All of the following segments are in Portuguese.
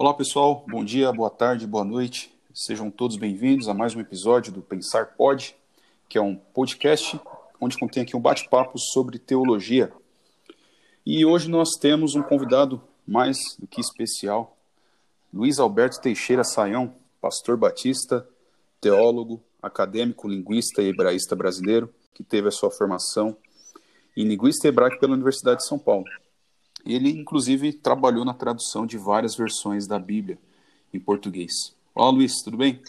Olá pessoal, bom dia, boa tarde, boa noite. Sejam todos bem-vindos a mais um episódio do Pensar Pod, que é um podcast onde contém aqui um bate-papo sobre teologia. E hoje nós temos um convidado mais do que especial, Luiz Alberto Teixeira Saião, pastor batista, teólogo, acadêmico, linguista e hebraísta brasileiro, que teve a sua formação em linguista hebraico pela Universidade de São Paulo. Ele, inclusive, trabalhou na tradução de várias versões da Bíblia em português. Olá, Luiz, tudo bem?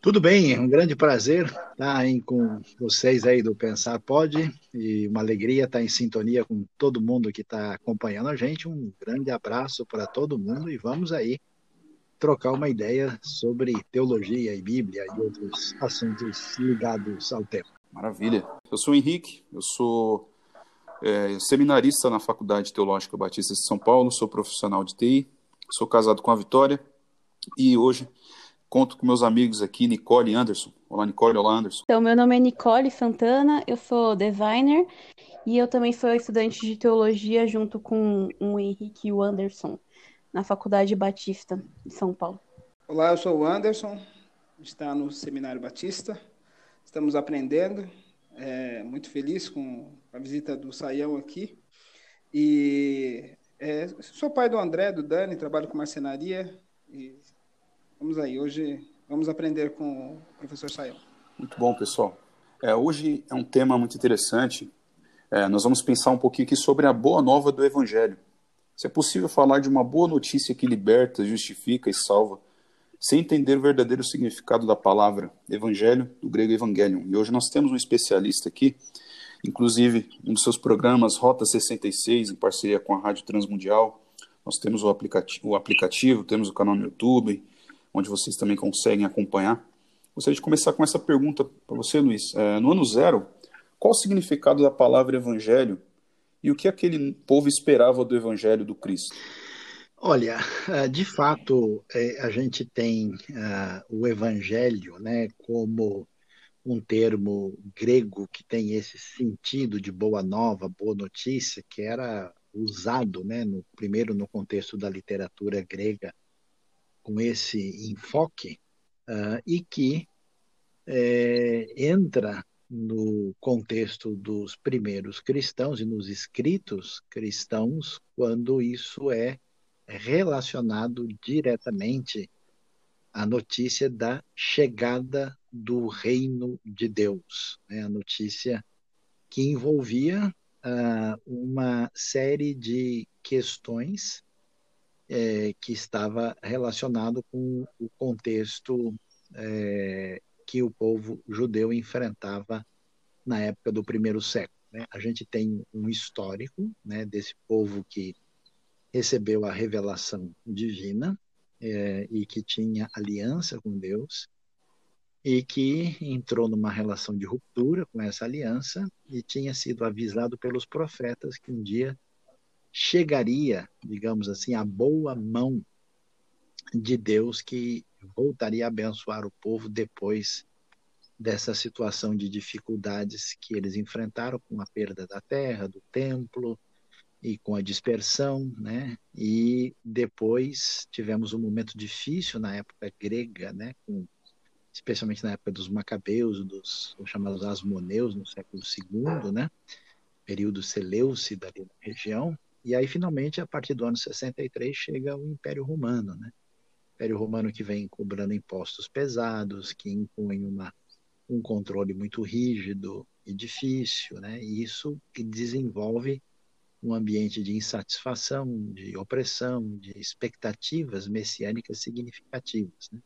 Tudo bem, é um grande prazer estar aí com vocês aí do Pensar Pode e uma alegria estar em sintonia com todo mundo que está acompanhando a gente. Um grande abraço para todo mundo e vamos aí trocar uma ideia sobre teologia e Bíblia e outros assuntos ligados ao tema. Maravilha. Eu sou o Henrique, eu sou é, seminarista na Faculdade Teológica Batista de São Paulo, sou profissional de TI, sou casado com a Vitória e hoje conto com meus amigos aqui, Nicole e Anderson. Olá, Nicole. Olá, Anderson. Então, meu nome é Nicole Santana, eu sou designer e eu também sou estudante de teologia junto com o Henrique e o Anderson na Faculdade Batista de São Paulo. Olá, eu sou o Anderson, está no Seminário Batista. Estamos aprendendo. É, muito feliz com a visita do Saião aqui. E é, sou pai do André, do Dani, trabalho com marcenaria. E vamos aí, hoje vamos aprender com o professor Saião. Muito bom, pessoal. É, hoje é um tema muito interessante. É, nós vamos pensar um pouquinho aqui sobre a boa nova do Evangelho. Se é possível falar de uma boa notícia que liberta, justifica e salva, sem entender o verdadeiro significado da palavra evangelho, do grego evangelion. E hoje nós temos um especialista aqui, inclusive um dos seus programas, Rota 66, em parceria com a Rádio Transmundial. Nós temos o aplicativo, o aplicativo temos o canal no YouTube, onde vocês também conseguem acompanhar. Gostaria de começar com essa pergunta para você, Luiz. É, no ano zero, qual o significado da palavra evangelho e o que aquele povo esperava do Evangelho do Cristo? Olha, eh, de fato, eh, a gente tem uh, o Evangelho né, como um termo grego que tem esse sentido de boa nova, boa notícia, que era usado, né, no, primeiro no contexto da literatura grega, com esse enfoque, uh, e que é, entra no contexto dos primeiros cristãos e nos escritos cristãos, quando isso é relacionado diretamente à notícia da chegada do reino de Deus, né? a notícia que envolvia uh, uma série de questões é, que estava relacionado com o contexto é, que o povo judeu enfrentava na época do primeiro século. Né? A gente tem um histórico né, desse povo que recebeu a revelação divina é, e que tinha aliança com Deus e que entrou numa relação de ruptura com essa aliança e tinha sido avisado pelos profetas que um dia chegaria, digamos assim, a boa mão de Deus que voltaria a abençoar o povo depois dessa situação de dificuldades que eles enfrentaram com a perda da terra, do templo e com a dispersão, né? E depois tivemos um momento difícil na época grega, né? Com, especialmente na época dos macabeus, dos chamados asmoneus no século II, né? Período Seleucida ali na região. E aí finalmente a partir do ano 63 chega o Império Romano, né? Império Romano que vem cobrando impostos pesados, que impõe uma, um controle muito rígido e difícil, né? E isso desenvolve um ambiente de insatisfação, de opressão, de expectativas messiânicas significativas. Né?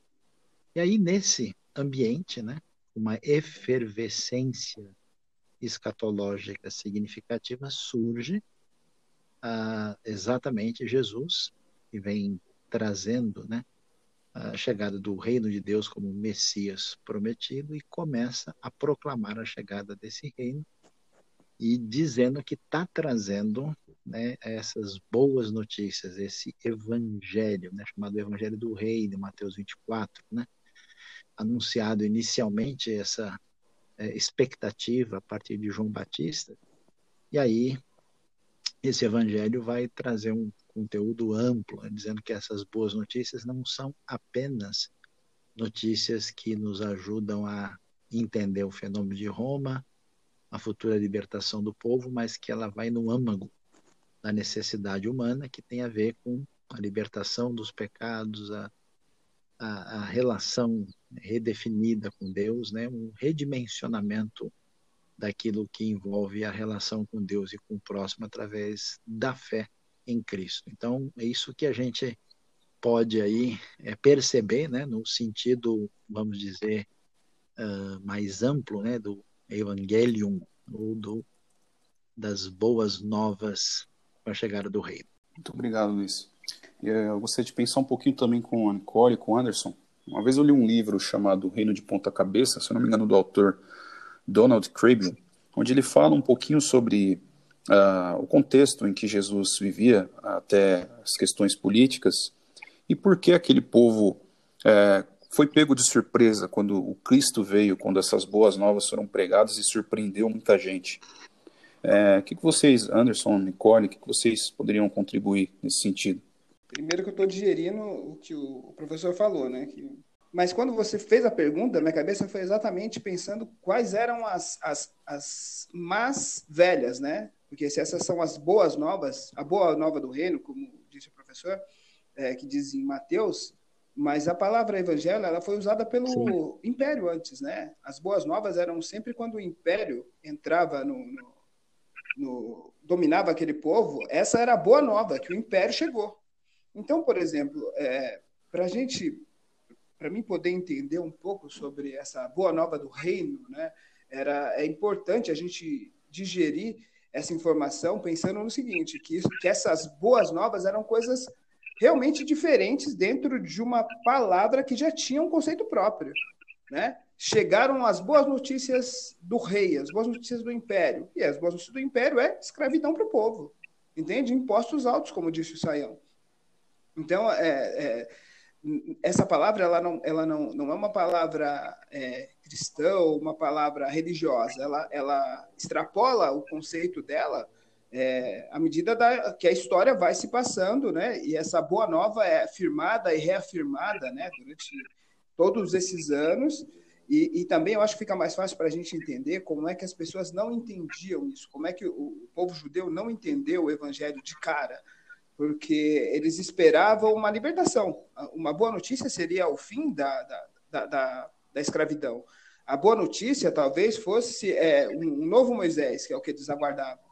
E aí, nesse ambiente, né, uma efervescência escatológica significativa surge ah, exatamente Jesus, que vem trazendo né, a chegada do reino de Deus como Messias prometido e começa a proclamar a chegada desse reino e dizendo que está trazendo né, essas boas notícias, esse evangelho, né, chamado Evangelho do Reino, Mateus 24, né, anunciado inicialmente essa é, expectativa a partir de João Batista, e aí esse evangelho vai trazer um, conteúdo amplo, dizendo que essas boas notícias não são apenas notícias que nos ajudam a entender o fenômeno de Roma, a futura libertação do povo, mas que ela vai no âmago da necessidade humana, que tem a ver com a libertação dos pecados, a, a, a relação redefinida com Deus, né? um redimensionamento daquilo que envolve a relação com Deus e com o próximo através da fé em Cristo. Então, é isso que a gente pode aí é, perceber, né, no sentido, vamos dizer, uh, mais amplo, né, do Evangelium, ou do, das boas novas com a chegada do reino. Muito obrigado, Luiz. Eh, eu gostaria de pensar um pouquinho também com a Nicole com o Anderson. Uma vez eu li um livro chamado Reino de Ponta Cabeça, se eu não me engano, do autor Donald Craven, onde ele fala um pouquinho sobre uh, o contexto em que Jesus vivia, até as questões políticas, e por que aquele povo uh, foi pego de surpresa quando o Cristo veio, quando essas boas novas foram pregadas e surpreendeu muita gente. É, o que, que vocês, Anderson, Nicole, o que, que vocês poderiam contribuir nesse sentido? Primeiro que eu estou digerindo o que o professor falou, né? Que... Mas quando você fez a pergunta, minha cabeça foi exatamente pensando quais eram as, as, as más velhas, né? Porque se essas são as boas novas, a boa nova do reino, como disse o professor, é, que diz em Mateus, mas a palavra evangelho ela foi usada pelo Sim. império antes, né? As boas novas eram sempre quando o império entrava no, no, no dominava aquele povo. Essa era a boa nova que o império chegou. Então, por exemplo, é, para a gente, para mim poder entender um pouco sobre essa boa nova do reino, né? Era é importante a gente digerir essa informação pensando no seguinte, que, que essas boas novas eram coisas realmente diferentes dentro de uma palavra que já tinha um conceito próprio, né? Chegaram as boas notícias do rei, as boas notícias do império. E as boas notícias do império é escravidão para o povo, entende? Impostos altos, como disse o Saião. Então, é, é, essa palavra ela não, ela não, não é uma palavra é, cristã ou uma palavra religiosa. Ela, ela extrapola o conceito dela é, à medida da, que a história vai se passando, né? E essa boa nova é afirmada e reafirmada, né? Durante todos esses anos. E, e também eu acho que fica mais fácil para a gente entender como é que as pessoas não entendiam isso, como é que o, o povo judeu não entendeu o evangelho de cara, porque eles esperavam uma libertação. Uma boa notícia seria o fim da, da, da, da, escravidão. A boa notícia talvez fosse é, um novo Moisés, que é o que eles aguardavam.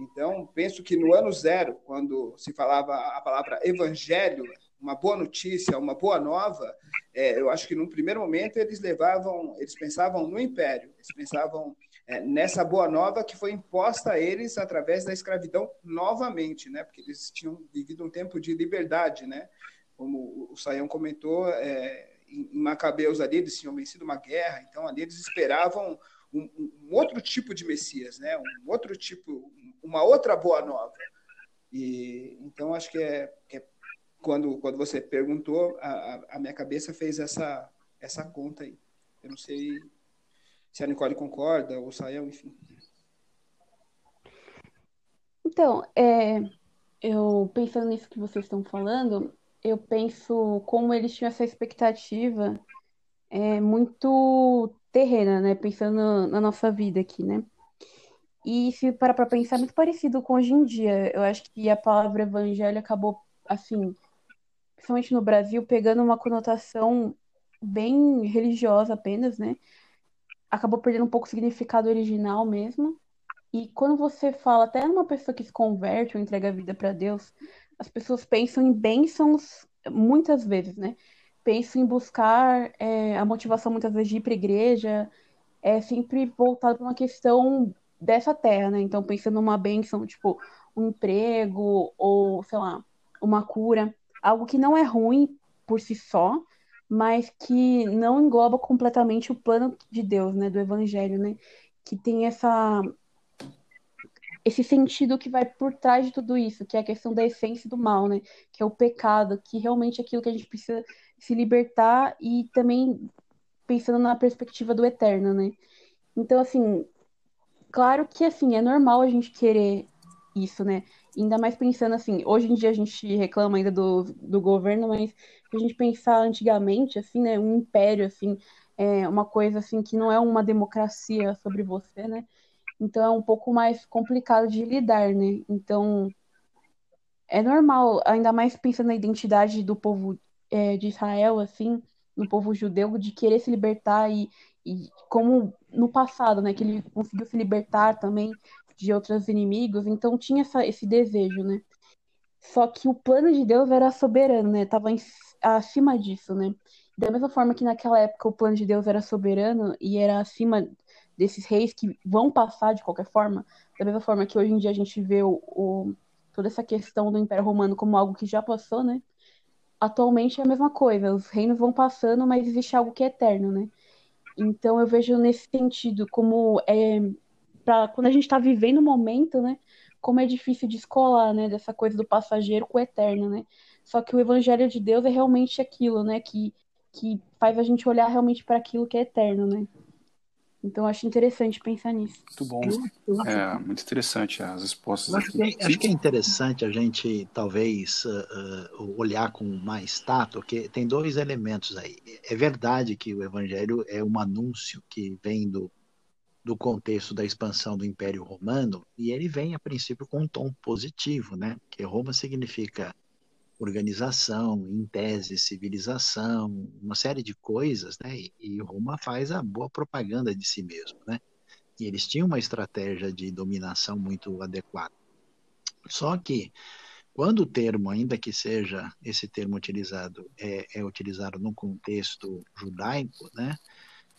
Então, penso que no ano zero, quando se falava a palavra evangelho, uma boa notícia, uma boa nova, é, eu acho que num primeiro momento eles levavam, eles pensavam no império, eles pensavam é, nessa boa nova que foi imposta a eles através da escravidão novamente, né? Porque eles tinham vivido um tempo de liberdade, né? Como o Saião comentou, é, em Macabeus ali eles tinham vencido uma guerra, então ali eles esperavam um, um, outro tipo de Messias, né? Um outro tipo, uma outra boa nova. E então acho que é, é quando quando você perguntou, a, a minha cabeça fez essa essa conta aí. Eu não sei se a Nicole concorda ou o enfim. Então, é, eu pensando nisso que vocês estão falando, eu penso como eles tinham essa expectativa é, muito terrena, né? Pensando na nossa vida aqui, né? E se parar para pensar, é muito parecido com hoje em dia. Eu acho que a palavra evangelho acabou, assim, principalmente no Brasil, pegando uma conotação bem religiosa apenas, né? Acabou perdendo um pouco o significado original mesmo. E quando você fala até numa pessoa que se converte ou entrega a vida para Deus, as pessoas pensam em bênçãos muitas vezes, né? penso em buscar é, a motivação muitas vezes de ir para a igreja é sempre voltado para uma questão dessa terra, né? Então, pensando numa bênção, tipo, um emprego ou, sei lá, uma cura, algo que não é ruim por si só, mas que não engloba completamente o plano de Deus, né, do evangelho, né? Que tem essa esse sentido que vai por trás de tudo isso, que é a questão da essência do mal, né? Que é o pecado, que realmente é aquilo que a gente precisa se libertar e também pensando na perspectiva do eterno, né? Então, assim, claro que assim, é normal a gente querer isso, né? Ainda mais pensando assim, hoje em dia a gente reclama ainda do, do governo, mas se a gente pensar antigamente, assim, né, um império, assim, é uma coisa assim que não é uma democracia sobre você, né? Então é um pouco mais complicado de lidar, né? Então é normal, ainda mais pensando na identidade do povo é, de Israel, assim, no povo judeu, de querer se libertar e, e como no passado, né, que ele conseguiu se libertar também de outros inimigos, então tinha essa, esse desejo, né? Só que o plano de Deus era soberano, né? Tava em, acima disso, né? Da mesma forma que naquela época o plano de Deus era soberano e era acima desses reis que vão passar de qualquer forma, da mesma forma que hoje em dia a gente vê o, o toda essa questão do Império Romano como algo que já passou, né? Atualmente é a mesma coisa, os reinos vão passando, mas existe algo que é eterno, né? Então eu vejo nesse sentido como é para quando a gente está vivendo o momento, né? Como é difícil descolar, né? Dessa coisa do passageiro com o eterno, né? Só que o Evangelho de Deus é realmente aquilo, né? Que que faz a gente olhar realmente para aquilo que é eterno, né? Então eu acho interessante pensar nisso. Muito bom. é muito interessante as respostas. Acho que, é, acho, que é, interessante a gente talvez uh, uh, olhar com mais tato, porque tem dois elementos aí. É verdade que o Evangelho é um anúncio que vem do, do contexto da expansão do Império Romano e ele vem a princípio com um tom positivo, né? Que Roma significa organização, em tese, civilização, uma série de coisas, né? E Roma faz a boa propaganda de si mesmo, né? E eles tinham uma estratégia de dominação muito adequada. Só que quando o termo, ainda que seja esse termo utilizado, é, é utilizado no contexto judaico, né?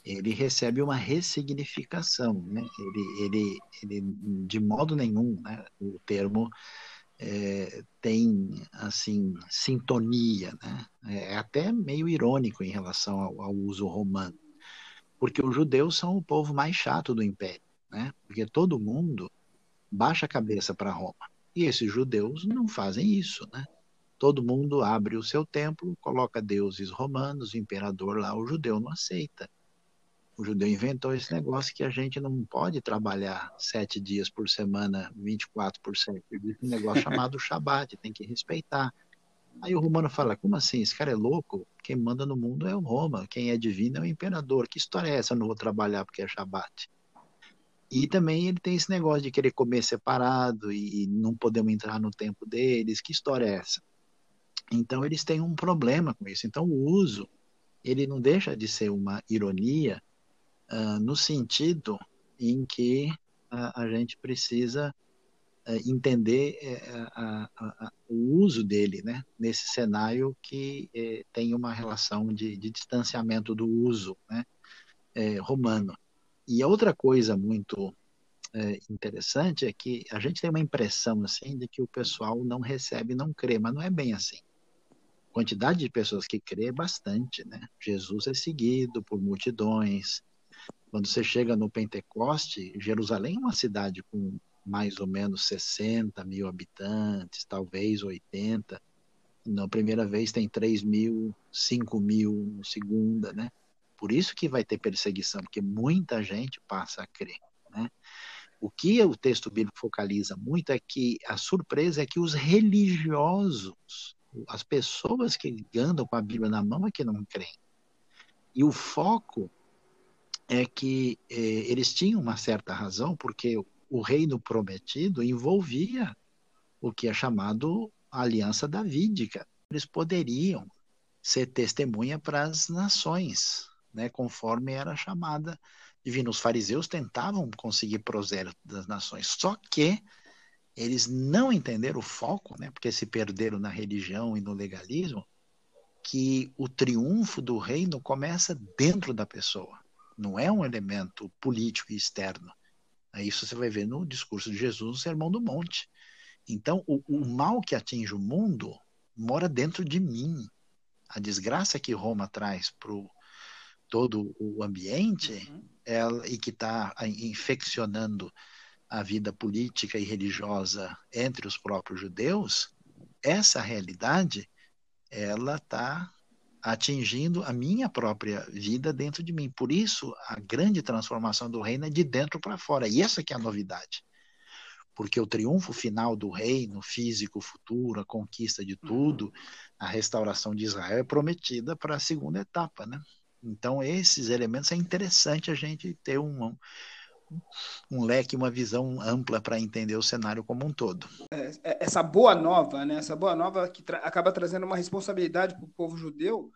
Ele recebe uma ressignificação, né? Ele, ele, ele de modo nenhum, né? O termo é, tem assim sintonia, né? É até meio irônico em relação ao, ao, uso romano, porque os judeus são o povo mais chato do império, né? Porque todo mundo baixa a cabeça para Roma e esses judeus não fazem isso, né? Todo mundo abre o seu templo, coloca deuses romanos, o imperador lá, o judeu não aceita o judeu inventou esse negócio que a gente não pode trabalhar sete dias por semana, 24 por cento. Existe um negócio chamado Shabat, tem que respeitar. Aí o romano fala, como assim? Esse cara é louco? Quem manda no mundo é o Roma, quem é divino é o imperador. Que história é essa? Eu não vou trabalhar porque é Shabat. E também ele tem esse negócio de querer comer separado e não podemos entrar no tempo deles. Que história é essa? Então eles têm um problema com isso. Então o uso, ele não deixa de ser uma ironia uh, no sentido em que uh, a gente precisa uh, entender uh, o uso dele né, nesse cenário que eh, tem uma relação de, de, distanciamento do uso né, eh, romano. E outra coisa muito eh, interessante é que a gente tem uma impressão assim de que o pessoal não recebe, não crê, mas não é bem assim quantidade de pessoas que crê é bastante, né? Jesus é seguido por multidões, quando você chega no Pentecoste, Jerusalém é uma cidade com mais ou menos 60 mil habitantes, talvez 80. Na primeira vez tem 3 mil, 5 mil, na segunda, né? Por isso que vai ter perseguição, porque muita gente passa a crer, né? O que o texto bíblico focaliza muito é que a surpresa é que os religiosos, as pessoas que andam com a Bíblia na mão é que não creem. E o foco é que eh, eles tinham uma certa razão, porque o reino prometido envolvia o que é chamado a aliança davídica. Eles poderiam ser testemunha para as nações, né, conforme era chamada divina. Os fariseus tentavam conseguir prosélito das nações, só que eles não entenderam o foco, né, porque se perderam na religião e no legalismo, que o triunfo do reino começa dentro da pessoa não é um elemento político e externo. Isso você vai ver no discurso de Jesus, no Sermão do Monte. Então, o, o mal que atinge o mundo mora dentro de mim. A desgraça que Roma traz para todo o ambiente uhum. ela, e que está infeccionando a vida política e religiosa entre os próprios judeus, essa realidade ela está atingindo a minha própria vida dentro de mim. Por isso, a grande transformação do reino é de dentro para fora. E essa que é a novidade. porque o triunfo final do reino físico futuro, a conquista de tudo, a restauração de Israel é prometida para a segunda etapa, né? Então esses elementos é interessante a gente ter um, um leque, uma visão ampla para entender o cenário como um todo. É, é, essa boa nova, né? Essa boa nova que tra acaba trazendo uma responsabilidade para o povo judeu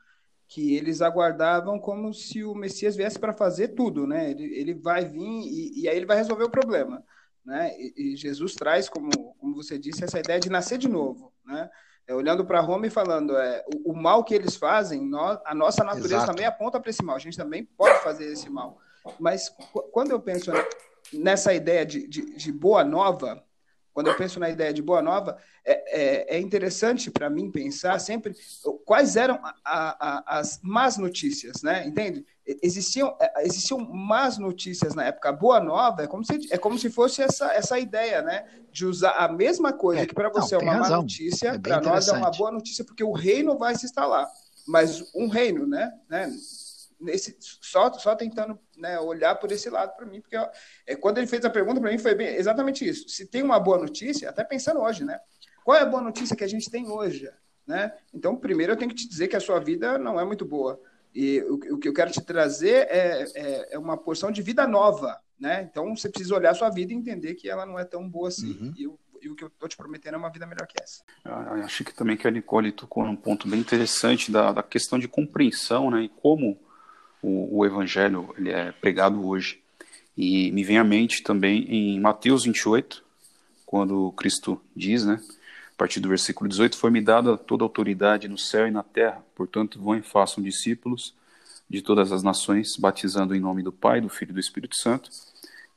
que eles aguardavam como se o Messias viesse para fazer tudo, né? Ele, ele vai vir e, e, aí ele vai resolver o problema, né? E, e, Jesus traz, como, como você disse, essa ideia de nascer de novo, né? É, olhando para Roma e falando, é, o, o, mal que eles fazem, nós, a nossa natureza Exato. também aponta para esse mal. A gente também pode fazer esse mal. Mas quando eu penso nessa ideia de, de, de boa nova, quando eu penso na ideia de Boa Nova, é, é, é interessante para mim pensar sempre quais eram a, a, as más notícias, né? Entende? Existiam, é, existiam más notícias na época. A Boa Nova é como se, é como se fosse essa, essa ideia, né? De usar a mesma coisa é, que para você não, é uma má notícia, é para nós é uma boa notícia, porque o reino vai se instalar. Mas um reino, né? né? nesse, só, só tentando né, olhar por esse lado para mim, porque é, quando ele fez a pergunta para mim foi bem, exatamente isso. Se tem uma boa notícia, até pensando hoje, né? Qual é a boa notícia que a gente tem hoje? Né? Então, primeiro eu tenho que te dizer que a sua vida não é muito boa. E o, o que eu quero te trazer é, é, é, uma porção de vida nova, né? Então você precisa olhar a sua vida e entender que ela não é tão boa assim. Uhum. E, e, o que eu estou te prometendo é uma vida melhor que essa. Eu acho que também que a Nicole tocou num ponto bem interessante da, da questão de compreensão, né? E como o, o evangelho ele é pregado hoje. E me vem à mente também em Mateus 28, quando Cristo diz, né, a partir do versículo 18, foi-me dada toda autoridade no céu e na terra, portanto vão e façam discípulos de todas as nações, batizando em nome do Pai, do Filho e do Espírito Santo,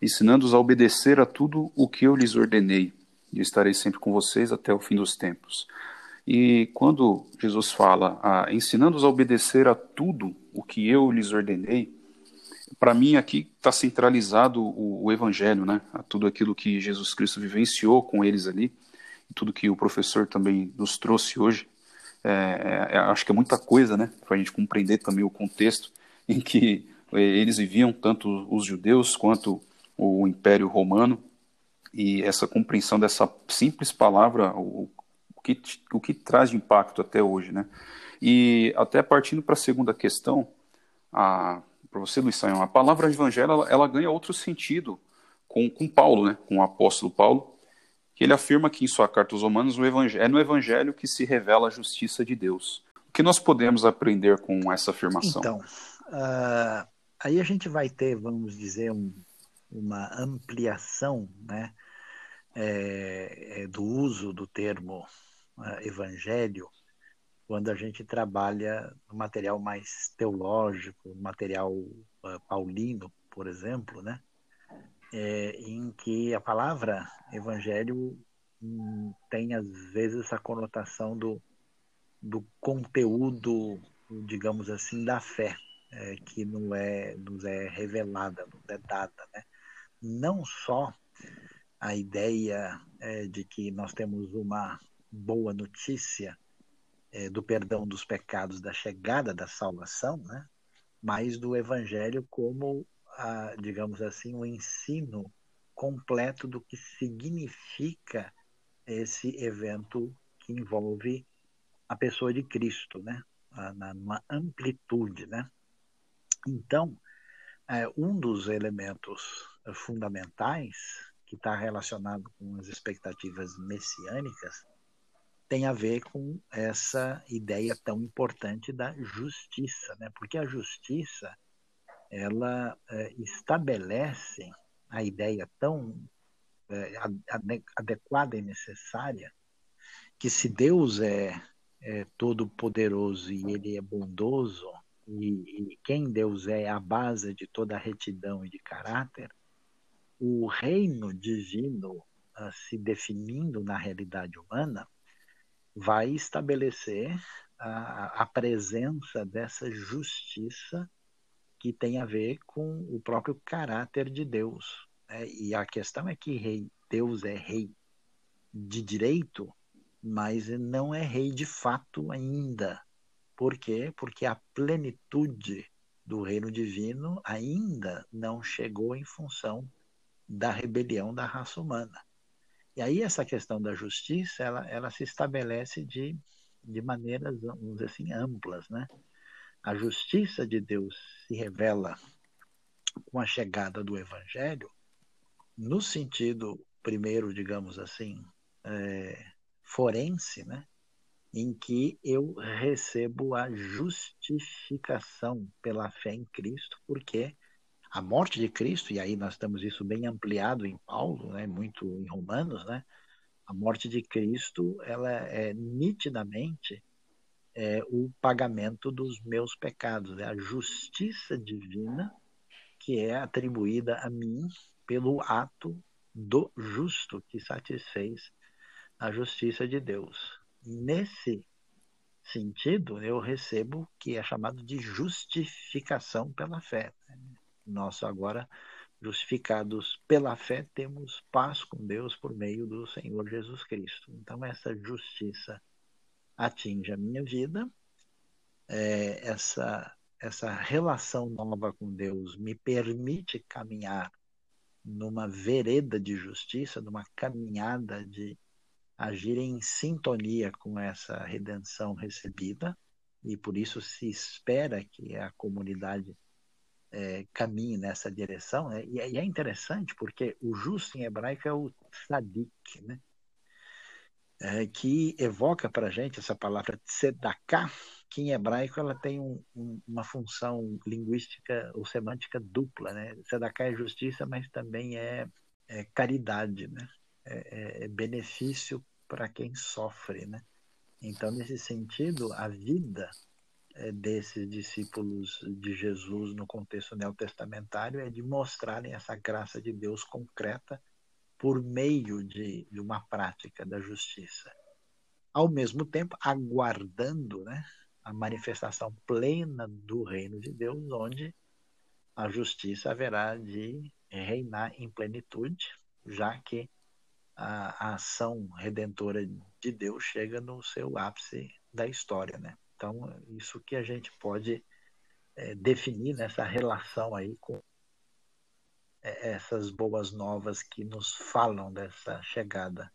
ensinando-os a obedecer a tudo o que eu lhes ordenei, e estarei sempre com vocês até o fim dos tempos. E quando Jesus fala, ah, ensinando-os a obedecer a tudo o que eu lhes ordenei, para mim aqui está centralizado o, o, Evangelho, né? A tudo aquilo que Jesus Cristo vivenciou com eles ali, e tudo que o professor também nos trouxe hoje. É, é, acho que é muita coisa, né? Para a gente compreender também o contexto em que é, eles viviam, tanto os judeus quanto o Império Romano, e essa compreensão dessa simples palavra, o, que, o que traz de impacto até hoje, né? E até partindo para a segunda questão, para você, Luiz Saião, a palavra evangelho ela, ela, ganha outro sentido com, com Paulo, né? Com o apóstolo Paulo, que ele afirma que em sua carta aos Romanos é no evangelho que se revela a justiça de Deus. O que nós podemos aprender com essa afirmação? Então, uh, aí a gente vai ter, vamos dizer, um, uma ampliação, né? É, é, do uso do termo evangelho quando a gente trabalha no material mais teológico, material uh, paulino, por exemplo, né? É, em que a palavra evangelho hum, tem às vezes essa conotação do, do conteúdo, digamos assim, da fé, é, que não é, nos é revelada, nos é dada, né? Não só a ideia é, de que nós temos uma boa notícia é, do perdão dos pecados, da chegada da salvação, né? mas do Evangelho como, a, digamos assim, o um ensino completo do que significa esse evento que envolve a pessoa de Cristo, né? Numa amplitude, né? Então, é, um dos elementos fundamentais que está relacionado com as expectativas messiânicas tem a ver com essa ideia tão importante da justiça, né? Porque a justiça ela é, estabelece a ideia tão é, adequada e necessária que se Deus é, é todo poderoso e ele é bondoso e, e quem Deus é, é a base de toda a retidão e de caráter, o reino divino uh, se definindo na realidade humana vai estabelecer a, a presença dessa justiça que tem a ver com o próprio caráter de Deus. Né? E a questão é que rei, Deus é rei de direito, mas não é rei de fato ainda. Por quê? Porque a plenitude do reino divino ainda não chegou em função da rebelião da raça humana. E aí essa questão da justiça, ela, ela se estabelece de, de maneiras, vamos dizer assim, amplas, né? A justiça de Deus se revela com a chegada do Evangelho, no sentido, primeiro, digamos assim, é, forense, né? em que eu recebo a justificação pela fé em Cristo, porque a morte de Cristo, e aí nós temos isso bem ampliado em Paulo, né, muito em Romanos, né, a morte de Cristo ela é nitidamente é, o pagamento dos meus pecados, é a justiça divina que é atribuída a mim pelo ato do justo que satisfez a justiça de Deus. Nesse sentido, eu recebo o que é chamado de justificação pela fé. Nós agora, justificados pela fé, temos paz com Deus por meio do Senhor Jesus Cristo. Então, essa justiça atinge a minha vida, é, essa, essa relação nova com Deus me permite caminhar numa vereda de justiça, numa caminhada de agir em sintonia com essa redenção recebida, e por isso se espera que a comunidade é, caminhe nessa direção. Né? E, é, e, é interessante porque o justo em hebraico é o tzadik, né? É, que evoca para a gente essa palavra tzedakah, que em hebraico ela tem um, um, uma função linguística ou semântica dupla. Né? É justiça, mas também é, é caridade. Né? é, é, é benefício para quem sofre, né? Então, nesse sentido, a vida desses discípulos de Jesus no contexto neotestamentário é de mostrarem essa graça de Deus concreta por meio de, de uma prática da justiça. Ao mesmo tempo, aguardando né, a manifestação plena do reino de Deus, onde a justiça haverá de reinar em plenitude, já que a, a ação redentora de Deus chega no seu ápice da história, né? Então, isso que a gente pode é, definir nessa relação aí com é, essas boas novas que nos falam dessa chegada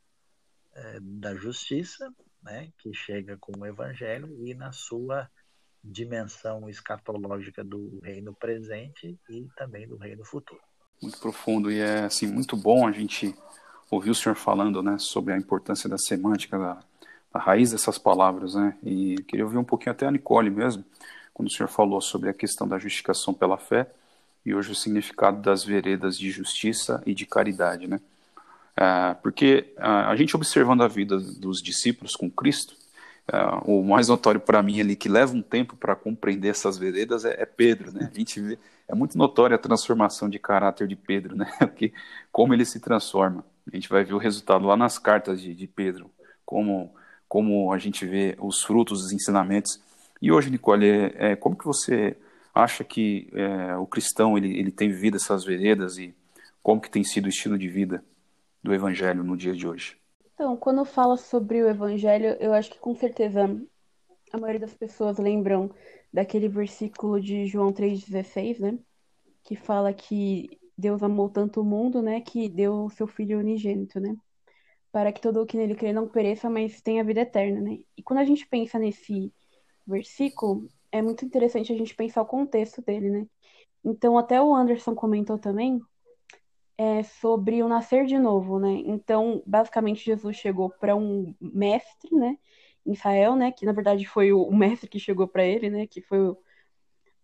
é, da justiça, né, que chega com o evangelho e na sua dimensão escatológica do reino presente e também do reino futuro. Muito profundo e é assim muito bom a gente ouvi o senhor falando, né, sobre a importância da semântica, da, da, raiz dessas palavras, né, e queria ouvir um pouquinho até a Nicole mesmo, quando o senhor falou sobre a questão da justificação pela fé e hoje o significado das veredas de justiça e de caridade, né, é, porque a, a, gente observando a vida dos discípulos com Cristo, é, o mais notório para mim ali que leva um tempo para compreender essas veredas é, é, Pedro, né? A gente vê é muito notória a transformação de caráter de Pedro, né? Que como ele se transforma. A gente vai ver o resultado lá nas cartas de, de Pedro, como, como a gente vê os frutos, os ensinamentos. E hoje, Nicole, é, é como que você acha que é, o cristão ele, ele tem vivido essas veredas e como que tem sido o estilo de vida do evangelho no dia de hoje? Então, quando fala sobre o evangelho, eu acho que com certeza a maioria das pessoas lembram daquele versículo de João 3,16, né? Que fala que Deus amou tanto o mundo, né, que deu o seu filho unigênito, né? Para que todo o que nele crê não pereça, mas tenha vida eterna, né? E quando a gente pensa nesse versículo, é muito interessante a gente pensar o contexto dele, né? Então, até o Anderson comentou também é, sobre o nascer de novo, né? Então, basicamente, Jesus chegou para um mestre, né? Em Israel, né? Que na verdade foi o mestre que chegou para ele, né? Que foi o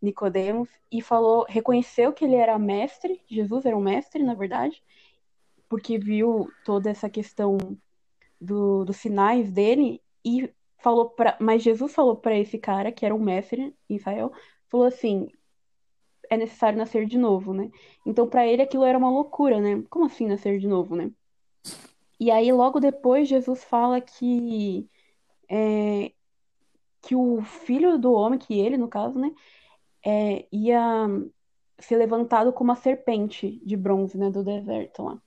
Nicodemos e falou, reconheceu que ele era mestre, Jesus era um mestre, na verdade, porque viu toda essa questão do, dos sinais dele e falou para, mas Jesus falou para esse cara que era um mestre em Israel, falou assim, é necessário nascer de novo, né? Então para ele aquilo era uma loucura, né? Como assim nascer de novo, né? E aí logo depois Jesus fala que é, que o filho do homem, que ele no caso, né, é, ia ser levantado como uma serpente de bronze, né, do deserto lá.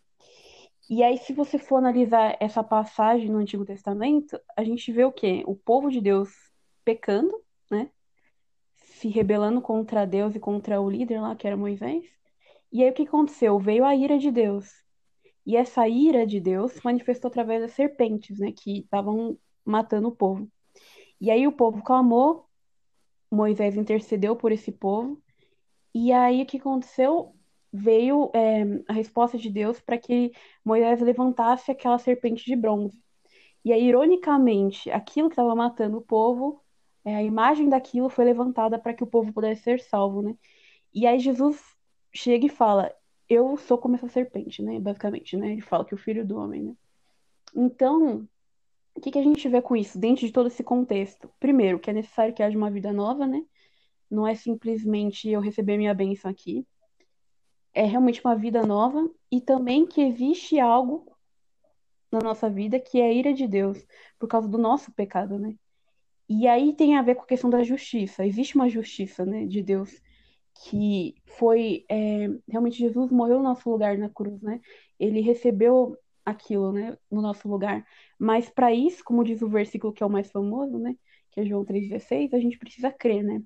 E aí, se você for analisar essa passagem no Antigo Testamento, a gente vê o quê? O povo de Deus pecando, né? Se rebelando contra Deus e contra o líder lá, que era Moisés. E aí, o que aconteceu? Veio a ira de Deus. E essa ira de Deus se manifestou através das serpentes, né, que estavam matando o povo. E aí o povo clamou, Moisés intercedeu por esse povo, e aí o que aconteceu? Veio é, a resposta de Deus para que Moisés levantasse aquela serpente de bronze. E aí, ironicamente, aquilo que estava matando o povo, é, a imagem daquilo foi levantada para que o povo pudesse ser salvo, né? E aí Jesus chega e fala: Eu sou como essa serpente, né? Basicamente, né? Ele fala que o filho do homem, né? Então, o que, que a gente vê com isso, dentro de todo esse contexto? Primeiro, que é necessário que haja uma vida nova, né? Não é simplesmente eu receber minha bênção aqui. É realmente uma vida nova e também que existe algo na nossa vida que é a ira de Deus por causa do nosso pecado, né? E aí tem a ver com a questão da justiça. Existe uma justiça, né, de Deus que foi é, realmente Jesus morreu no nosso lugar na cruz, né? Ele recebeu aquilo, né, no nosso lugar. Mas para isso, como diz o versículo que é o mais famoso, né, que é João 3:16, a gente precisa crer, né?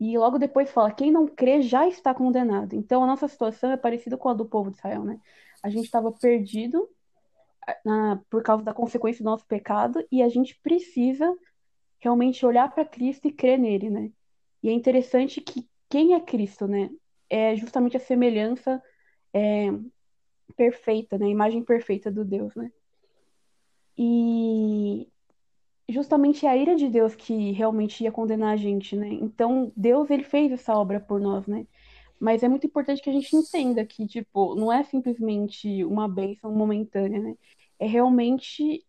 E logo depois fala: quem não crê já está condenado. Então a nossa situação é parecida com a do povo de Israel, né? A gente estava perdido na, por causa da consequência do nosso pecado e a gente precisa realmente olhar para Cristo e crer nele, né? E é interessante que quem é Cristo, né? É justamente a semelhança é, perfeita, né? A imagem perfeita do Deus, né? E justamente é a ira de Deus que realmente ia condenar a gente, né? Então, Deus, ele fez essa obra por nós, né? Mas é muito importante que a gente entenda que, tipo, não é simplesmente uma bênção momentânea, né? É realmente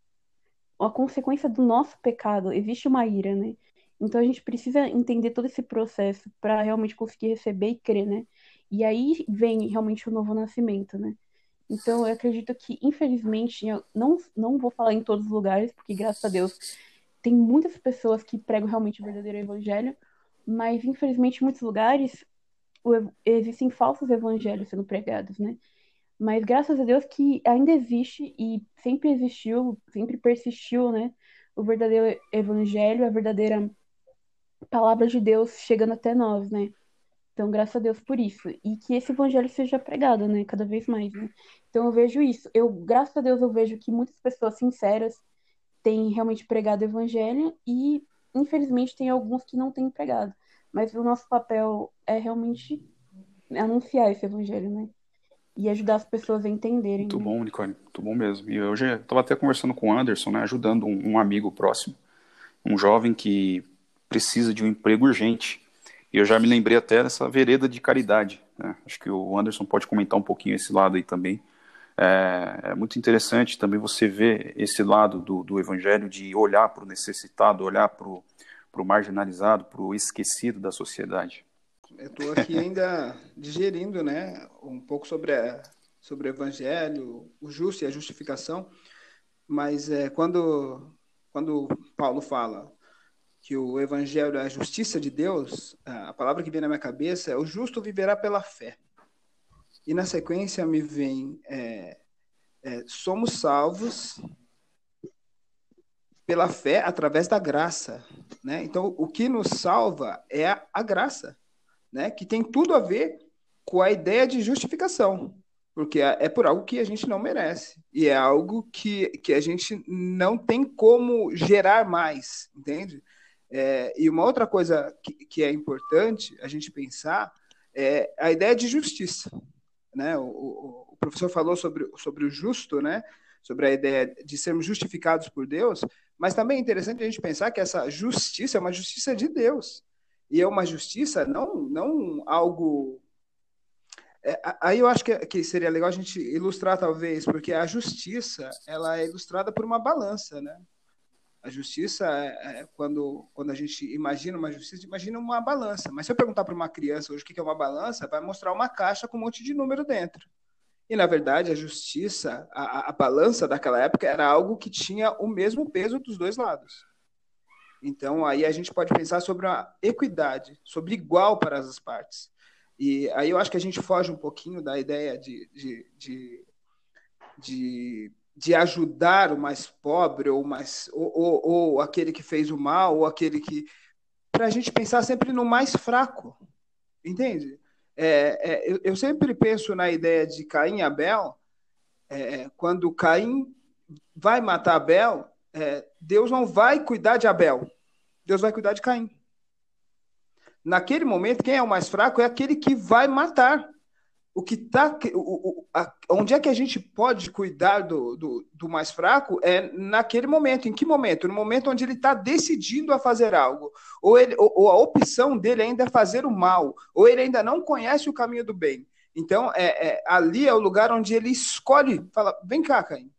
a consequência do nosso pecado. Existe uma ira, né? Então a gente precisa entender todo esse processo para realmente conseguir receber e crer, né? E aí vem realmente o novo nascimento, né? Então eu acredito que, infelizmente, eu não, não vou falar em todos os lugares, porque graças a Deus tem muitas pessoas que pregam realmente o verdadeiro evangelho, mas infelizmente em muitos lugares existem falsos evangelhos sendo pregados, né? Mas graças a Deus que ainda existe e sempre existiu, sempre persistiu, né? O verdadeiro evangelho, a verdadeira palavra de Deus chegando até nós, né? Então, graças a Deus por isso. E que esse evangelho seja pregado, né? Cada vez mais, né? Então, eu vejo isso. Eu, graças a Deus, eu vejo que muitas pessoas sinceras têm realmente pregado o evangelho e, infelizmente, tem alguns que não têm pregado. Mas o nosso papel é realmente anunciar esse evangelho, né? E ajudar as pessoas a entenderem. Muito né? bom, Nicole. Muito bom mesmo. E eu já estava até conversando com o Anderson, né? Ajudando um, um amigo próximo. Um jovem que precisa de um emprego urgente. E eu já me lembrei até dessa vereda de caridade. Né? Acho que o Anderson pode comentar um pouquinho esse lado aí também. É, é muito interessante também você ver esse lado do, do evangelho de olhar para o necessitado, olhar para o marginalizado, para o esquecido da sociedade. Eu estou aqui ainda digerindo né, um pouco sobre, a, sobre o evangelho, o justo e a justificação, mas é, quando, quando Paulo fala que o evangelho é a justiça de Deus, a palavra que vem na minha cabeça é o justo viverá pela fé. E na sequência me vem é, é, somos salvos pela fé através da graça, né? Então o que nos salva é a, a graça, né? Que tem tudo a ver com a ideia de justificação, porque é, é por algo que a gente não merece e é algo que, que a gente não tem como gerar mais, entende? É, e uma outra coisa que, que, é importante a gente pensar é a ideia de justiça. Né? O, o, o, professor falou sobre, sobre o justo, né? sobre a ideia de sermos justificados por Deus, mas também é interessante a gente pensar que essa justiça é uma justiça de Deus. E é uma justiça, não, não algo. É, aí eu acho que, que seria legal a gente ilustrar, talvez, porque a justiça ela é ilustrada por uma balança, né? A justiça, é, é, quando, quando a gente imagina uma justiça, imagina uma balança. Mas se eu perguntar para uma criança hoje o que é uma balança, vai mostrar uma caixa com um monte de número dentro. E, na verdade, a justiça, a, a balança daquela época era algo que tinha o mesmo peso dos dois lados. Então, aí a gente pode pensar sobre a equidade, sobre igual para as partes. E aí eu acho que a gente foge um pouquinho da ideia de, de, de, de de ajudar o mais pobre ou mais ou, ou, ou aquele que fez o mal ou aquele que para a gente pensar sempre no mais fraco entende é, é, eu, eu, sempre penso na ideia de Caim e Abel é, quando Caim vai matar Abel, é, Deus não vai cuidar de Abel, Deus vai cuidar de Caim. Naquele momento, quem é o mais fraco é aquele que vai matar. O que tá, o, o, a, onde é que a gente pode cuidar do, do, do, mais fraco é naquele momento. Em que momento? No momento onde ele está decidindo a fazer algo, ou, ele, ou, ou, a opção dele ainda é fazer o mal, ou ele ainda não conhece o caminho do bem. Então, é, é ali é o lugar onde ele escolhe, fala: vem cá, Caim,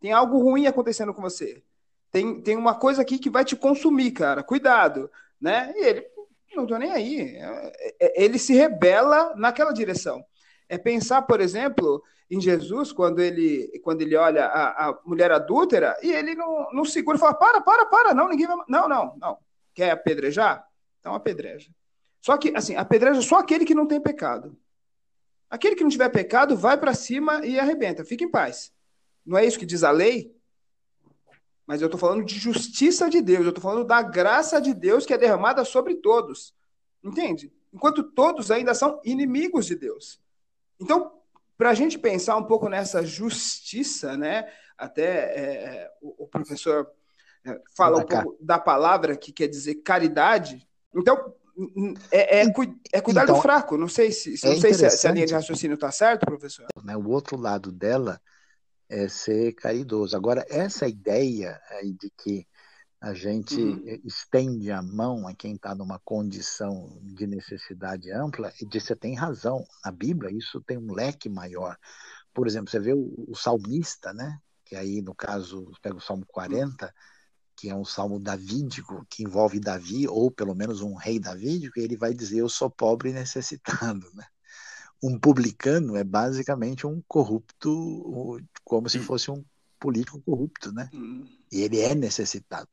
tem algo ruim acontecendo com você. Tem, tem uma coisa aqui que vai te consumir, cara. Cuidado, né? E ele não tô nem aí. É, é, ele se rebela naquela direção. É pensar, por exemplo, em Jesus, quando ele, quando ele olha a, a mulher adúltera, e ele não, não segura e fala: para, para, para, não, ninguém vai. Não, não, não. Quer apedrejar? Então apedreja. Só que, assim, apedreja só aquele que não tem pecado. Aquele que não tiver pecado, vai para cima e arrebenta. Fica em paz. Não é isso que diz a lei? Mas eu estou falando de justiça de Deus, eu estou falando da graça de Deus que é derramada sobre todos. Entende? Enquanto todos ainda são inimigos de Deus. Então, para a gente pensar um pouco nessa justiça, né? Até é, é o, o, professor é, fala um pouco da palavra que quer dizer caridade. Então, é, é, é cuidar então, do fraco. Não sei se, não sei se, se a linha de raciocínio está certa, professor. Né, o outro lado dela é ser caridoso. Agora, essa ideia aí de que a gente uhum. estende a mão a quem está numa condição de necessidade ampla, e de, você tem razão, na Bíblia isso tem um leque maior. Por exemplo, você vê o, o salmista, né? que aí no caso, pega o Salmo 40, que é um salmo davídico, que envolve Davi, ou pelo menos um rei davídico, e ele vai dizer, eu sou pobre e necessitado. Né? um publicano é basicamente um corrupto, como se fosse um político corrupto, né? Hum. E ele é necessitado.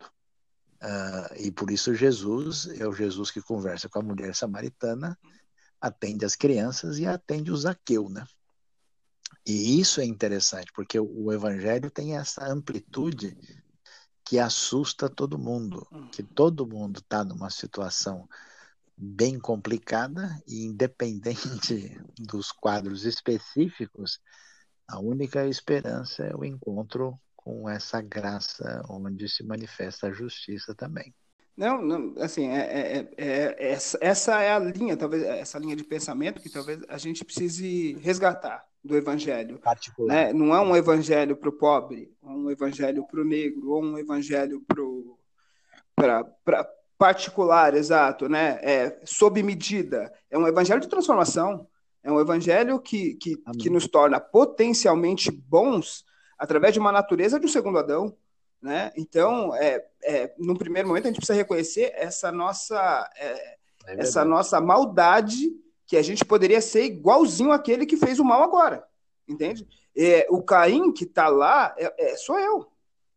Uh, e por isso Jesus é o Jesus que conversa com a mulher samaritana, atende as crianças e atende o Zaqueu, né? E isso é interessante, porque o evangelho tem essa amplitude que assusta todo mundo, hum. que todo mundo está numa situação bem complicada e independente dos quadros específicos, a única esperança é o encontro com essa graça onde se manifesta a justiça também. Não, não assim, é, é, é, é essa, é a linha, talvez, essa linha de pensamento que talvez a gente precise resgatar do evangelho. Né? Não é um evangelho para o pobre, é um evangelho para o negro, ou um evangelho para particular, exato, né? É, sob medida. É um evangelho de transformação. É um evangelho que, que, que nos torna potencialmente bons através de uma natureza de um segundo Adão. Né? Então, é, é, num primeiro momento, a gente precisa reconhecer essa nossa, é, é essa nossa maldade, que a gente poderia ser igualzinho àquele que fez o mal agora. Entende? É, o Caim que está lá é, é, sou eu.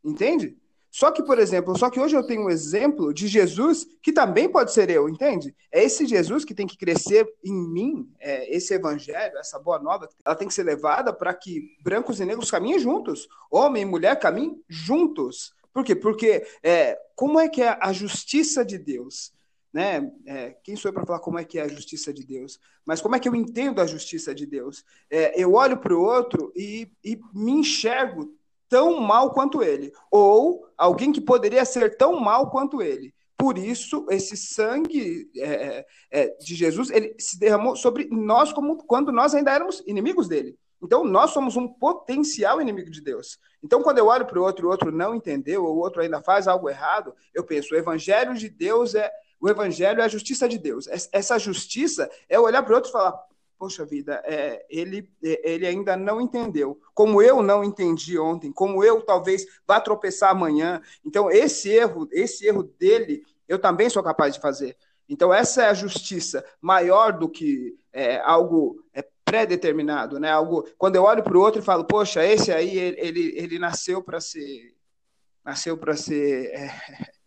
Entende? Só que, por exemplo, só que hoje eu tenho um exemplo de Jesus que também pode ser eu, entende? É esse Jesus que tem que crescer em mim, é, esse evangelho, essa boa nova, ela tem que ser levada para que brancos e negros caminhem juntos, homem e mulher caminhem juntos. Por quê? Porque é, como é que é a justiça de Deus? Né? É, quem sou eu para falar como é que é a justiça de Deus? Mas como é que eu entendo a justiça de Deus? É, eu olho para o outro e, e me enxergo tão mal quanto ele, ou alguém que poderia ser tão mal quanto ele. Por isso, esse sangue é, é, é, de Jesus ele se derramou sobre nós como quando nós ainda éramos inimigos dele. Então, nós somos um potencial inimigo de Deus. Então, quando eu olho para o outro e o outro não entendeu, ou o outro ainda faz algo errado, eu penso: o evangelho de Deus é o evangelho é a justiça de Deus. Essa justiça é olhar para o outro e falar: poxa vida, é, ele, é, ele ainda não entendeu, como eu não entendi ontem, como eu talvez vá tropeçar amanhã. Então, esse erro, esse erro dele, eu também sou capaz de fazer. Então, essa é a justiça maior do que é, algo é, pré-determinado, né? Algo, quando eu olho para o outro e falo, poxa, esse aí, ele, ele, ele nasceu para ser, nasceu para ser é,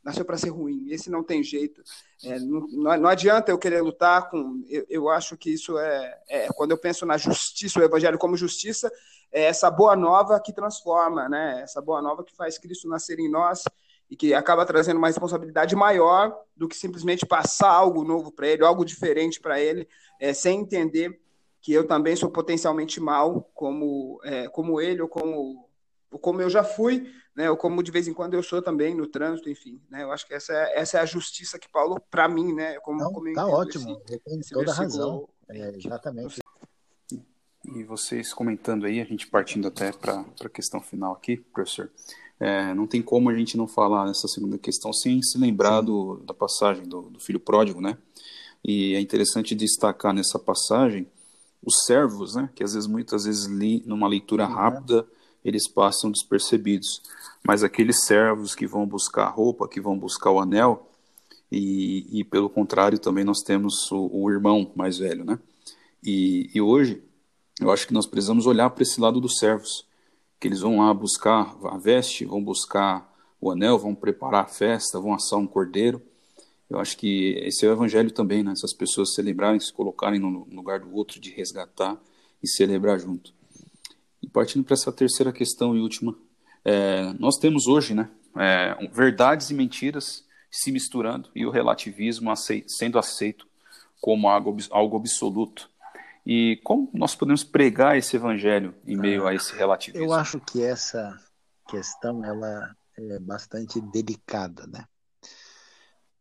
nasceu para ser ruim. Esse não tem jeito. É, não, não, adianta eu querer lutar com. Eu, eu acho que isso é, é, Quando eu penso na justiça, o evangelho como justiça, é essa boa nova que transforma, né? Essa boa nova que faz Cristo nascer em nós e que acaba trazendo uma responsabilidade maior do que simplesmente passar algo novo para ele, algo diferente para ele, é, sem entender que eu também sou potencialmente mal, como, é, como ele, ou como, como eu já fui, né, ou como de vez em quando eu sou também no trânsito, enfim. Né, eu acho que essa é, essa é a justiça que Paulo, para mim, né, como, Não, como tá ótimo, esse, tem toda a razão. É, exatamente. E vocês comentando aí, a gente partindo até para a questão final aqui, professor, é, não tem como a gente não falar nessa segunda questão sem se lembrar do, da passagem do, do, filho pródigo, né? E é interessante destacar nessa passagem os servos, né? Que às vezes, muitas vezes, li, numa leitura uhum. rápida, eles passam despercebidos. Mas aqueles servos que vão buscar a roupa, que vão buscar o anel, e, e pelo contrário, também nós temos o, o irmão mais velho, né? E, e hoje, eu acho que nós precisamos olhar para esse lado dos servos que eles vão lá buscar a veste, vão buscar o anel, vão preparar a festa, vão assar um cordeiro. Eu acho que esse é o evangelho também, né? Essas pessoas celebrarem, se colocarem no lugar do outro, de resgatar e celebrar junto. Partindo para essa terceira questão e última, é, nós temos hoje, né, é, verdades e mentiras se misturando e o relativismo sendo aceito como algo, algo absoluto. E como nós podemos pregar esse evangelho em meio a esse relativismo? Eu acho que essa questão ela é bastante delicada, né?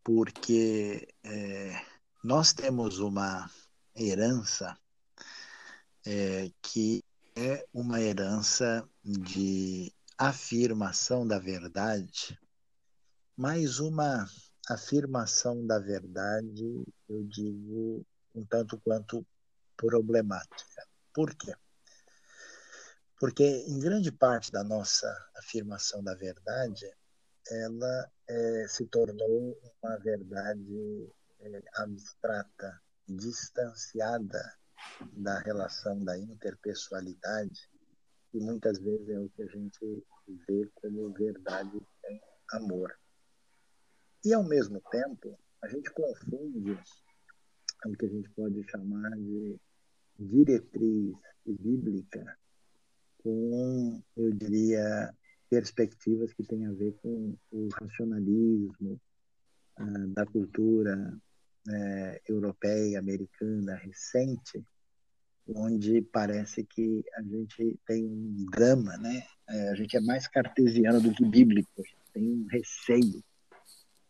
Porque é, nós temos uma herança é, que é uma herança de afirmação da verdade, mas uma afirmação da verdade, eu digo, um tanto quanto problemática. Por quê? Porque em grande parte da nossa afirmação da verdade, ela é, se tornou uma verdade é, abstrata, distanciada da relação da interpessoalidade, e muitas vezes é o que a gente vê como verdade sem amor. E, ao mesmo tempo, a gente confunde o que a gente pode chamar de diretriz bíblica com, eu diria, perspectivas que têm a ver com o racionalismo uh, da cultura uh, europeia, americana, recente, onde parece que a gente tem um drama, né? Uh, a gente é mais cartesiano do que bíblico, tem um receio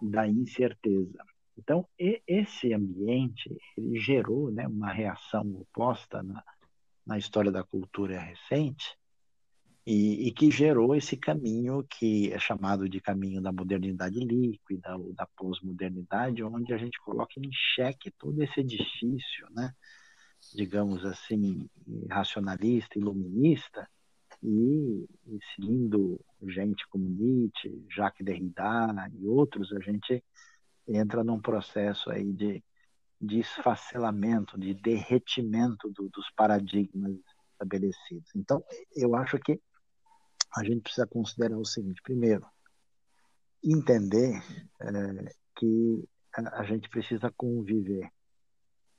da incerteza. Então, esse ambiente ele gerou né, uma reação oposta na, na história da cultura recente e, e, que gerou esse caminho que é chamado de caminho da modernidade líquida ou da pós-modernidade, onde a gente coloca em xeque todo esse edifício, né, digamos assim, racionalista, iluminista, e, e seguindo gente como Nietzsche, Jacques Derrida e outros, a gente entra num processo aí de, de esfacelamento, de derretimento do, dos paradigmas estabelecidos. Então, eu acho que a gente precisa considerar o seguinte: primeiro, entender é, que a, a gente precisa conviver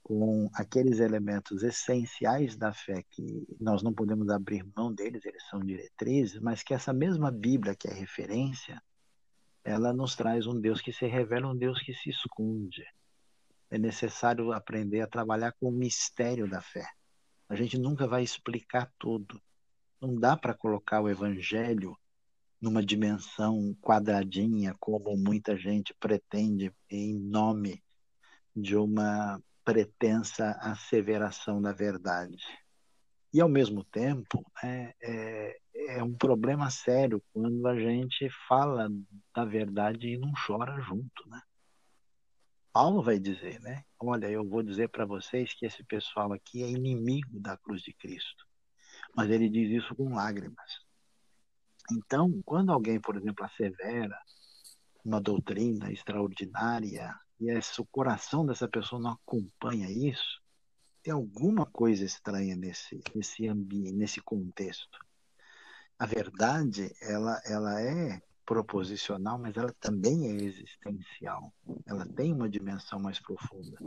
com aqueles elementos essenciais da fé que nós não podemos abrir mão deles, eles são diretrizes, mas que essa mesma Bíblia que é referência, ela nos traz um Deus que se revela, um Deus que se esconde. É necessário aprender a trabalhar com o mistério da fé. A gente nunca vai explicar tudo. Não dá para colocar o evangelho numa dimensão quadradinha, como muita gente pretende, em nome de uma pretensa asseveração da verdade. E, ao mesmo tempo, é, é, é um problema sério quando a gente fala da verdade e não chora junto, né? Paulo vai dizer, né? Olha, eu vou dizer para vocês que esse pessoal aqui é inimigo da cruz de Cristo. Mas ele diz isso com lágrimas. Então, quando alguém, por exemplo, assevera uma doutrina extraordinária e esse, o coração dessa pessoa não acompanha isso, tem alguma coisa estranha nesse, nesse ambiente, nesse contexto a verdade ela, ela é proposicional, mas ela também é existencial. Ela tem uma dimensão mais profunda.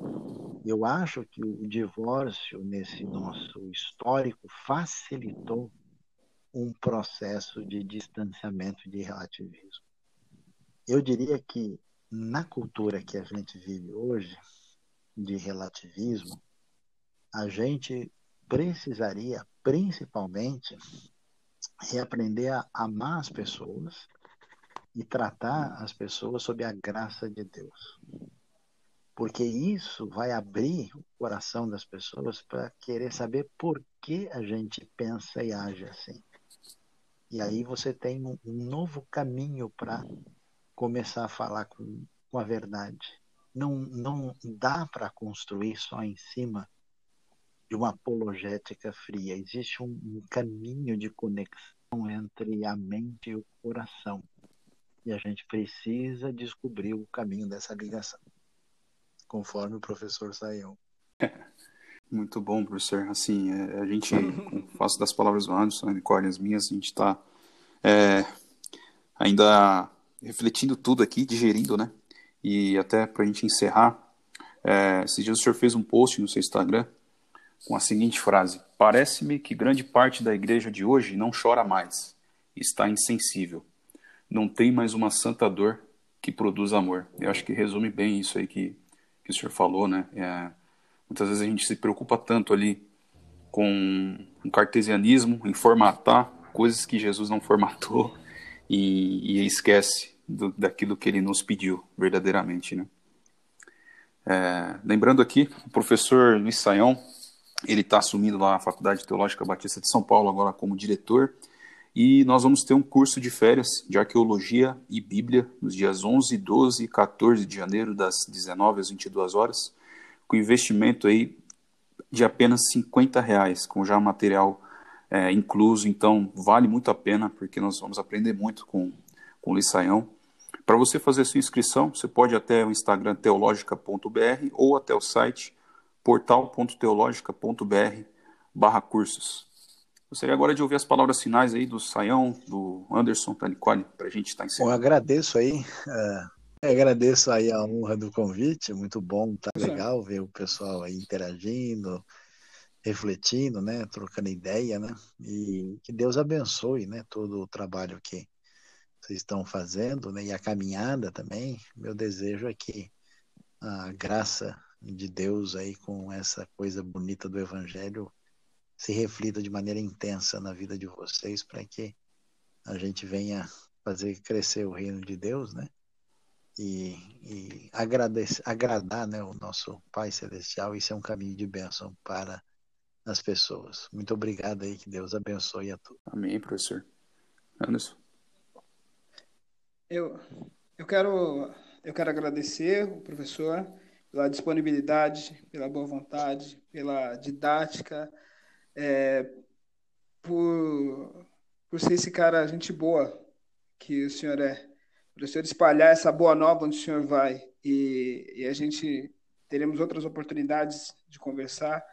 Eu acho que o divórcio nesse nosso histórico facilitou um processo de distanciamento de relativismo. Eu diria que na cultura que a gente vive hoje, de relativismo, a gente precisaria, principalmente, reaprender a amar as pessoas e tratar as pessoas sob a graça de Deus. Porque isso vai abrir o coração das pessoas para querer saber por que a gente pensa e age assim. E aí você tem um, novo caminho para começar a falar com, com a verdade. Não, não dá para construir só em cima de uma apologética fria. Existe um, um caminho de conexão entre a mente e o coração. E a gente precisa descobrir o caminho dessa ligação, conforme o professor Saião. Muito bom, professor. Assim, é, a gente, faço das palavras do Anderson, Nicole, as minhas, a gente está é, ainda refletindo tudo aqui, digerindo, né? E até para a gente encerrar, é, esses dias o senhor fez um post no seu Instagram com a seguinte frase: Parece-me que grande parte da igreja de hoje não chora mais, está insensível, não tem mais uma santa dor que produz amor. Eu acho que resume bem isso aí que, que o senhor falou, né? É, Muitas vezes a gente se preocupa tanto ali com um cartesianismo, em formatar coisas que Jesus não formatou e, e esquece do, daquilo que ele nos pediu verdadeiramente, né? É, lembrando aqui, o professor Luiz Saião, ele está assumindo lá a Faculdade Teológica Batista de São Paulo agora como diretor, e nós vamos ter um curso de férias de Arqueologia e Bíblia nos dias 11, 12 e 14 de janeiro, das 19 às 22 horas com investimento aí de apenas 50 reais, com já material é, incluso, então vale muito a pena, porque nós vamos aprender muito com, com o Lissaião. Para você fazer sua inscrição, você pode ir até o Instagram teológica.br ou até o site portal.teológica.br barra cursos. Gostaria agora de ouvir as palavras finais aí do Saião, do Anderson, da Nicole, para a gente estar tá encerrando. Bom, agradeço aí uh agradeço aí a honra do convite, muito bom, tá legal ver o pessoal aí interagindo, refletindo, né, trocando ideia, né, e que Deus abençoe, né, todo o trabalho que vocês estão fazendo, né, e a caminhada também. Meu desejo é que a graça de Deus aí com essa coisa bonita do Evangelho se reflita de maneira intensa na vida de vocês, para que a gente venha fazer crescer o reino de Deus, né? e, e agradecer, agradar né, o nosso Pai Celestial. Isso é um caminho de bênção para as pessoas. Muito obrigado aí, que Deus abençoe a todos. Amém, professor. Anderson. Eu, eu, quero, eu quero agradecer o professor pela disponibilidade, pela boa vontade, pela didática, é, por, por ser esse cara gente boa que o senhor é para o Senhor espalhar essa boa nova onde o Senhor vai. E, e, a gente teremos outras oportunidades de conversar,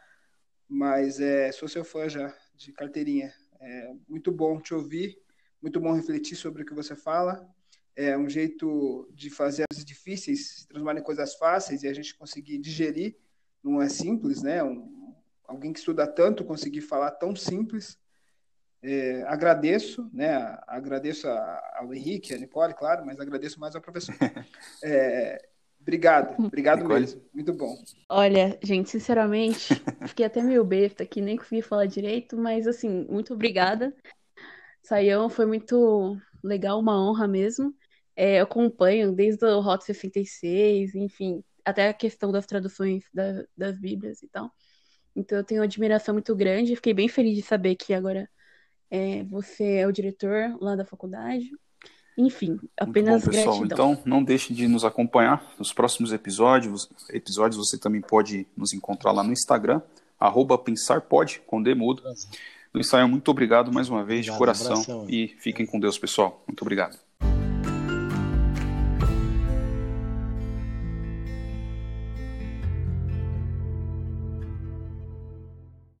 mas é, sou seu fã já, de carteirinha. É muito bom te ouvir, muito bom refletir sobre o que você fala. É um jeito de fazer as difíceis se transformarem em coisas fáceis e a gente conseguir digerir. Não é simples, né? Um, alguém que estuda tanto conseguir falar tão simples é, agradeço, né? Agradeço ao Henrique, a Nicole, claro, mas agradeço mais ao professor. É, obrigado, obrigado Nicole. mesmo. Muito bom. Olha, gente, sinceramente, fiquei até meio besta aqui, nem consegui falar direito, mas assim, muito obrigada. Saião foi muito legal, uma honra mesmo. É, eu acompanho desde o Hot 66, enfim, até a questão das traduções da, das Bíblias e tal. Então eu tenho uma admiração muito grande. Fiquei bem feliz de saber que agora é, você é o diretor lá da faculdade. Enfim, apenas bom, pessoal. Gratidão. Então, não deixe de nos acompanhar nos próximos episódios. Episódios você também pode nos encontrar lá no Instagram, arroba pensarpod, com demudo. No ensaio, muito obrigado mais uma vez, obrigado, de coração. Abração. E fiquem com Deus, pessoal. Muito obrigado.